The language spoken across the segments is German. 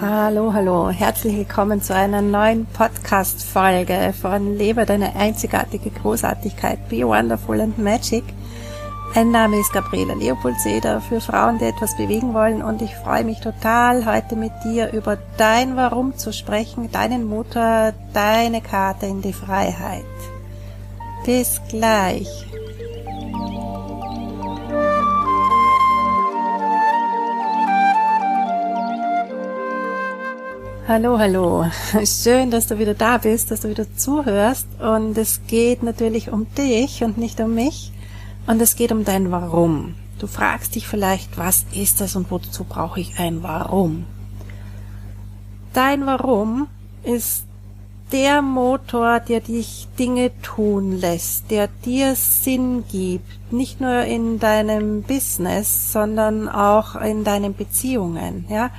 Hallo, hallo, herzlich willkommen zu einer neuen Podcast-Folge von Lebe deine einzigartige Großartigkeit, Be Wonderful and Magic. Mein Name ist Gabriela Leopold-Seder für Frauen, die etwas bewegen wollen und ich freue mich total, heute mit dir über dein Warum zu sprechen, deinen Motor, deine Karte in die Freiheit. Bis gleich. Hallo, hallo. Schön, dass du wieder da bist, dass du wieder zuhörst. Und es geht natürlich um dich und nicht um mich. Und es geht um dein Warum. Du fragst dich vielleicht, was ist das und wozu brauche ich ein Warum? Dein Warum ist der Motor, der dich Dinge tun lässt, der dir Sinn gibt, nicht nur in deinem Business, sondern auch in deinen Beziehungen, ja?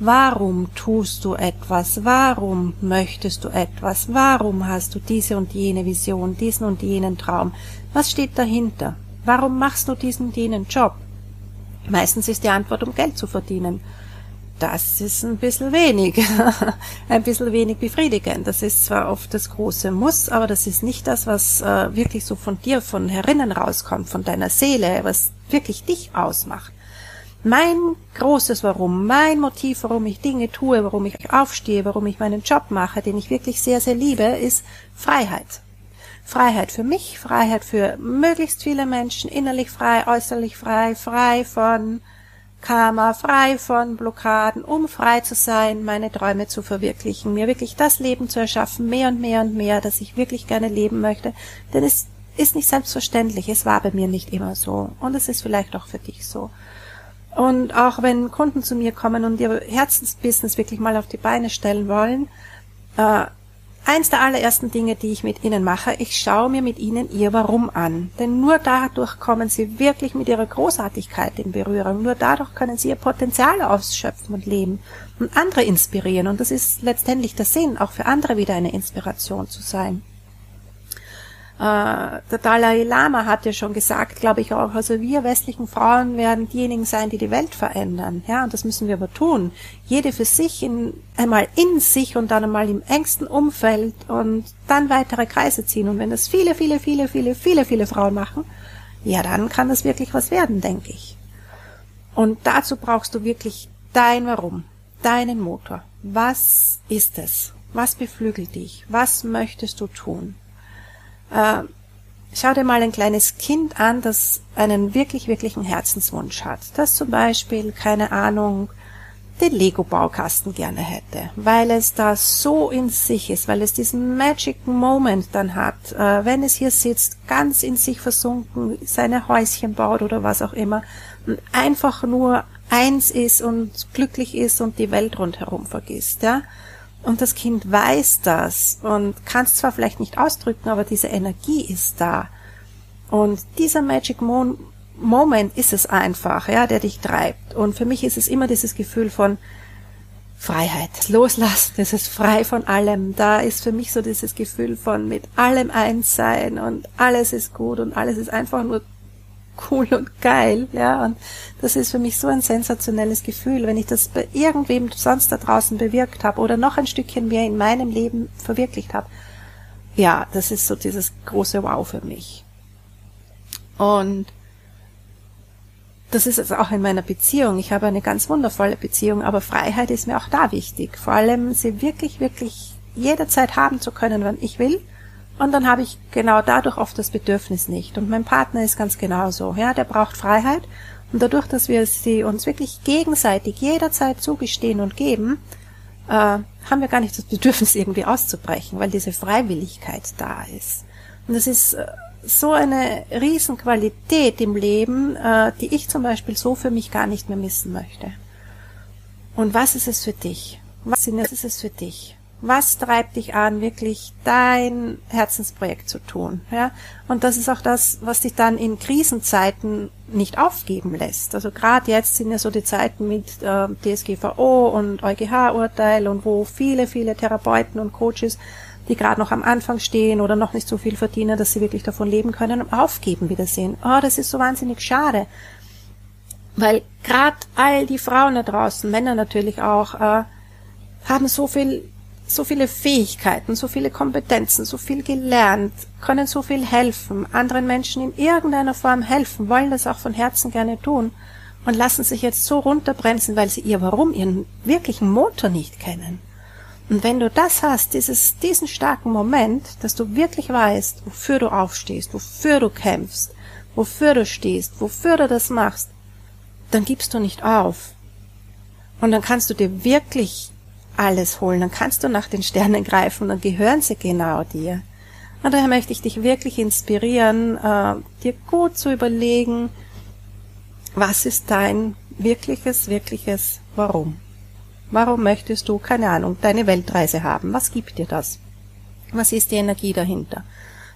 Warum tust du etwas? Warum möchtest du etwas? Warum hast du diese und jene Vision, diesen und jenen Traum? Was steht dahinter? Warum machst du diesen und jenen Job? Meistens ist die Antwort, um Geld zu verdienen. Das ist ein bisschen wenig, ein bisschen wenig befriedigend. Das ist zwar oft das große Muss, aber das ist nicht das, was äh, wirklich so von dir, von herinnen rauskommt, von deiner Seele, was wirklich dich ausmacht. Mein großes Warum, mein Motiv, warum ich Dinge tue, warum ich aufstehe, warum ich meinen Job mache, den ich wirklich sehr, sehr liebe, ist Freiheit. Freiheit für mich, Freiheit für möglichst viele Menschen, innerlich frei, äußerlich frei, frei von Karma, frei von Blockaden, um frei zu sein, meine Träume zu verwirklichen, mir wirklich das Leben zu erschaffen, mehr und mehr und mehr, das ich wirklich gerne leben möchte. Denn es ist nicht selbstverständlich, es war bei mir nicht immer so. Und es ist vielleicht auch für dich so. Und auch wenn Kunden zu mir kommen und ihr Herzensbusiness wirklich mal auf die Beine stellen wollen, äh, eins der allerersten Dinge, die ich mit ihnen mache, ich schaue mir mit ihnen ihr Warum an. Denn nur dadurch kommen sie wirklich mit ihrer Großartigkeit in Berührung. Nur dadurch können sie ihr Potenzial ausschöpfen und leben und andere inspirieren. Und das ist letztendlich der Sinn, auch für andere wieder eine Inspiration zu sein. Äh, der Dalai Lama hat ja schon gesagt, glaube ich auch, also wir westlichen Frauen werden diejenigen sein, die die Welt verändern. Ja, und das müssen wir aber tun. Jede für sich, in, einmal in sich und dann einmal im engsten Umfeld und dann weitere Kreise ziehen. Und wenn das viele, viele, viele, viele, viele, viele Frauen machen, ja, dann kann das wirklich was werden, denke ich. Und dazu brauchst du wirklich dein Warum, deinen Motor. Was ist es? Was beflügelt dich? Was möchtest du tun? Äh, schau dir mal ein kleines Kind an, das einen wirklich, wirklichen Herzenswunsch hat. Das zum Beispiel, keine Ahnung, den Lego-Baukasten gerne hätte, weil es da so in sich ist, weil es diesen Magic Moment dann hat, äh, wenn es hier sitzt, ganz in sich versunken, seine Häuschen baut oder was auch immer, und einfach nur eins ist und glücklich ist und die Welt rundherum vergisst, ja. Und das Kind weiß das und kann es zwar vielleicht nicht ausdrücken, aber diese Energie ist da. Und dieser Magic Mo Moment ist es einfach, ja, der dich treibt. Und für mich ist es immer dieses Gefühl von Freiheit, loslassen, das ist frei von allem. Da ist für mich so dieses Gefühl von mit allem eins sein und alles ist gut und alles ist einfach nur cool und geil, ja, und das ist für mich so ein sensationelles Gefühl, wenn ich das bei irgendwem sonst da draußen bewirkt habe oder noch ein Stückchen mehr in meinem Leben verwirklicht habe. Ja, das ist so dieses große Wow für mich. Und das ist es auch in meiner Beziehung. Ich habe eine ganz wundervolle Beziehung, aber Freiheit ist mir auch da wichtig. Vor allem sie wirklich, wirklich jederzeit haben zu können, wann ich will und dann habe ich genau dadurch oft das Bedürfnis nicht. Und mein Partner ist ganz genauso. Ja, der braucht Freiheit. Und dadurch, dass wir sie uns wirklich gegenseitig jederzeit zugestehen und geben, äh, haben wir gar nicht das Bedürfnis, irgendwie auszubrechen, weil diese Freiwilligkeit da ist. Und das ist äh, so eine Riesenqualität im Leben, äh, die ich zum Beispiel so für mich gar nicht mehr missen möchte. Und was ist es für dich? Was ist es für dich? Was treibt dich an, wirklich dein Herzensprojekt zu tun? Ja? Und das ist auch das, was dich dann in Krisenzeiten nicht aufgeben lässt. Also gerade jetzt sind ja so die Zeiten mit äh, DSGVO und EuGH-Urteil und wo viele, viele Therapeuten und Coaches die gerade noch am Anfang stehen oder noch nicht so viel verdienen, dass sie wirklich davon leben können aufgeben wiedersehen. Oh, das ist so wahnsinnig schade. Weil gerade all die Frauen da draußen, Männer natürlich auch, äh, haben so viel, so viele Fähigkeiten, so viele Kompetenzen, so viel gelernt, können so viel helfen, anderen Menschen in irgendeiner Form helfen, wollen das auch von Herzen gerne tun und lassen sich jetzt so runterbremsen, weil sie ihr Warum, ihren wirklichen Motor nicht kennen. Und wenn du das hast, dieses, diesen starken Moment, dass du wirklich weißt, wofür du aufstehst, wofür du kämpfst, wofür du stehst, wofür du das machst, dann gibst du nicht auf. Und dann kannst du dir wirklich alles holen, dann kannst du nach den Sternen greifen, dann gehören sie genau dir. Und daher möchte ich dich wirklich inspirieren, äh, dir gut zu überlegen, was ist dein wirkliches, wirkliches Warum? Warum möchtest du, keine Ahnung, deine Weltreise haben? Was gibt dir das? Was ist die Energie dahinter?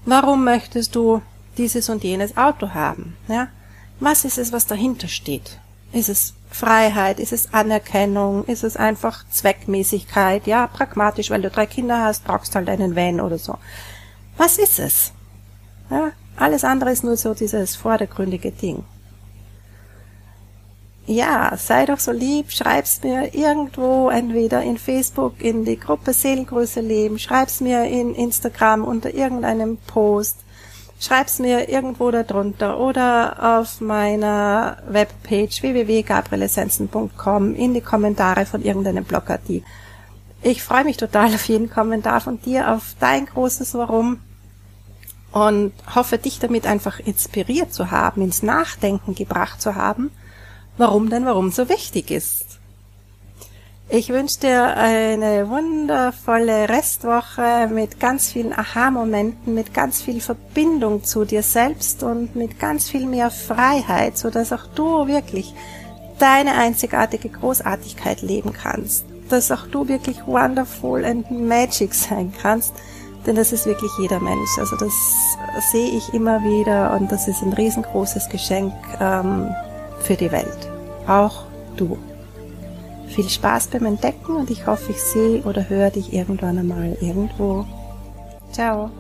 Warum möchtest du dieses und jenes Auto haben? Ja? Was ist es, was dahinter steht? Ist es Freiheit? Ist es Anerkennung? Ist es einfach Zweckmäßigkeit? Ja, pragmatisch, weil du drei Kinder hast, brauchst halt einen Van oder so. Was ist es? Ja, alles andere ist nur so dieses vordergründige Ding. Ja, sei doch so lieb, schreib's mir irgendwo, entweder in Facebook, in die Gruppe Seelengröße Leben, schreib's mir in Instagram unter irgendeinem Post schreib's mir irgendwo darunter oder auf meiner Webpage www.gabrielessenzen.com in die Kommentare von irgendeinem Blogartikel. Ich freue mich total auf jeden Kommentar von dir, auf dein großes Warum und hoffe, dich damit einfach inspiriert zu haben, ins Nachdenken gebracht zu haben, warum denn warum so wichtig ist. Ich wünsche dir eine wundervolle Restwoche mit ganz vielen Aha-Momenten, mit ganz viel Verbindung zu dir selbst und mit ganz viel mehr Freiheit, so dass auch du wirklich deine einzigartige Großartigkeit leben kannst. Dass auch du wirklich wonderful and magic sein kannst. Denn das ist wirklich jeder Mensch. Also das sehe ich immer wieder und das ist ein riesengroßes Geschenk ähm, für die Welt. Auch du. Viel Spaß beim Entdecken und ich hoffe, ich sehe oder höre dich irgendwann einmal irgendwo. Ciao.